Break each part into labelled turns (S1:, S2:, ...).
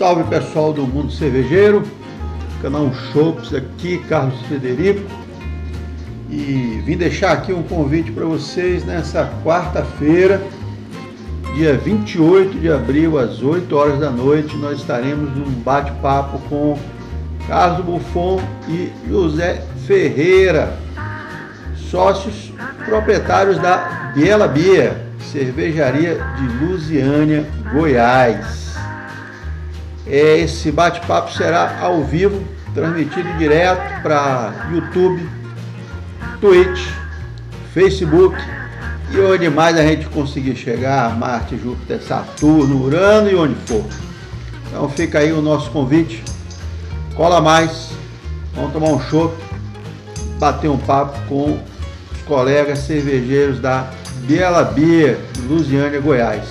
S1: Salve pessoal do Mundo Cervejeiro, canal Shops aqui, Carlos Frederico. E vim deixar aqui um convite para vocês nessa quarta-feira, dia 28 de abril, às 8 horas da noite, nós estaremos num bate-papo com Carlos Buffon e José Ferreira, sócios proprietários da Biela Bia, cervejaria de Lusiânia, Goiás. É, esse bate-papo será ao vivo, transmitido direto para YouTube, Twitch, Facebook e onde mais a gente conseguir chegar, Marte, Júpiter, Saturno, Urano e onde for. Então fica aí o nosso convite. Cola mais, vamos tomar um chopp, bater um papo com os colegas cervejeiros da Biela Bia, Lusiânia, Goiás.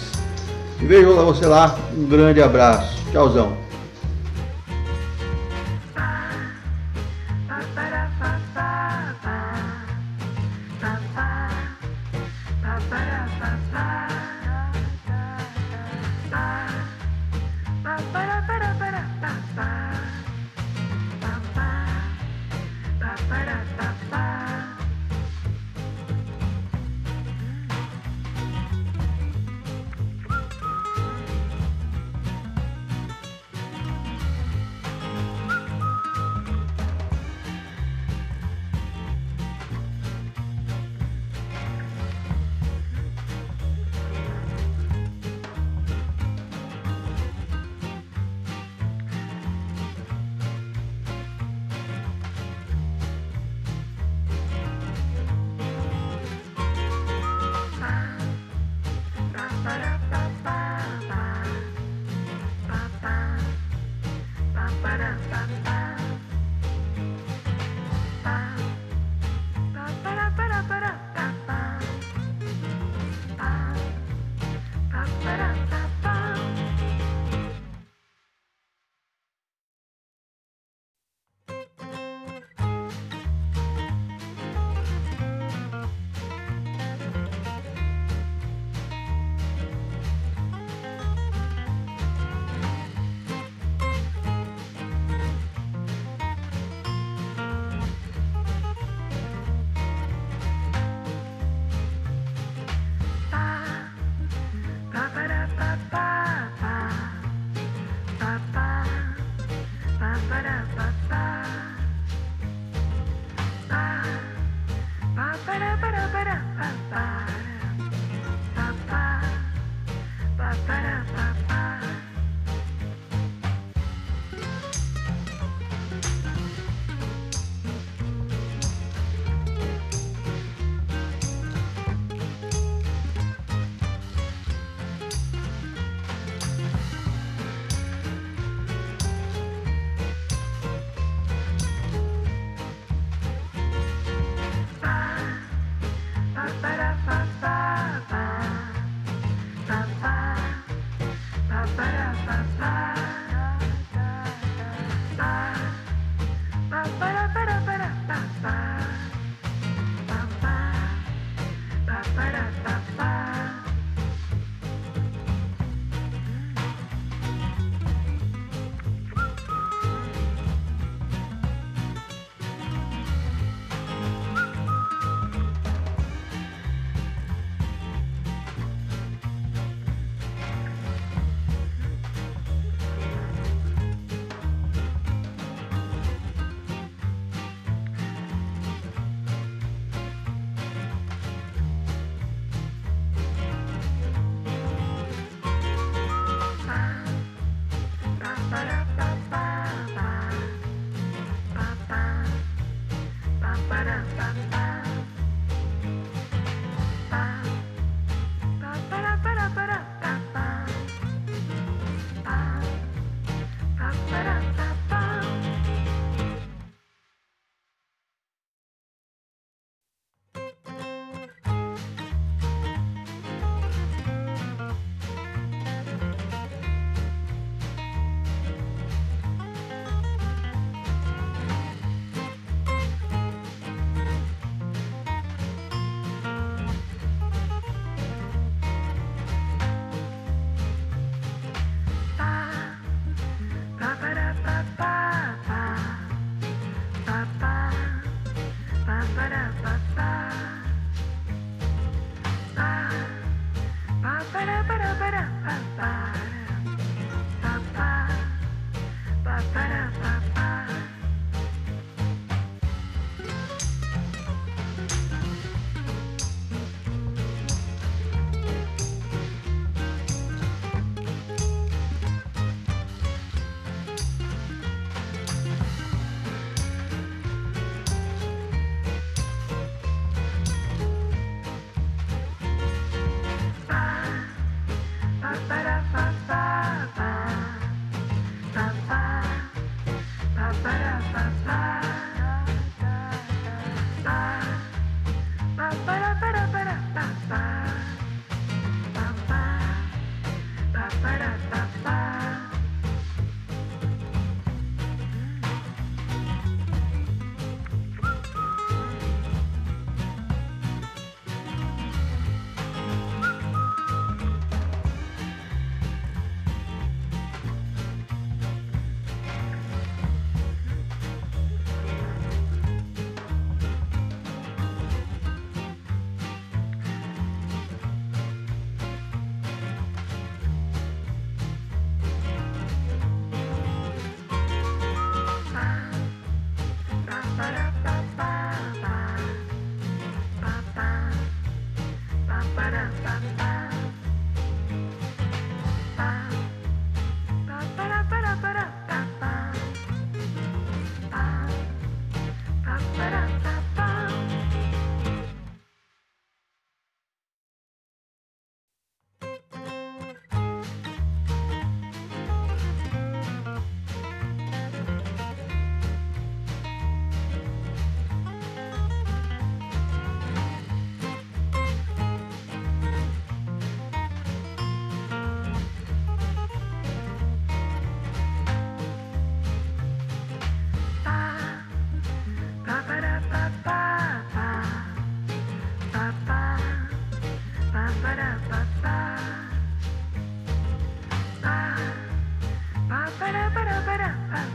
S1: Vejo você lá, um grande abraço. Tchauzão.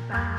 S2: bye.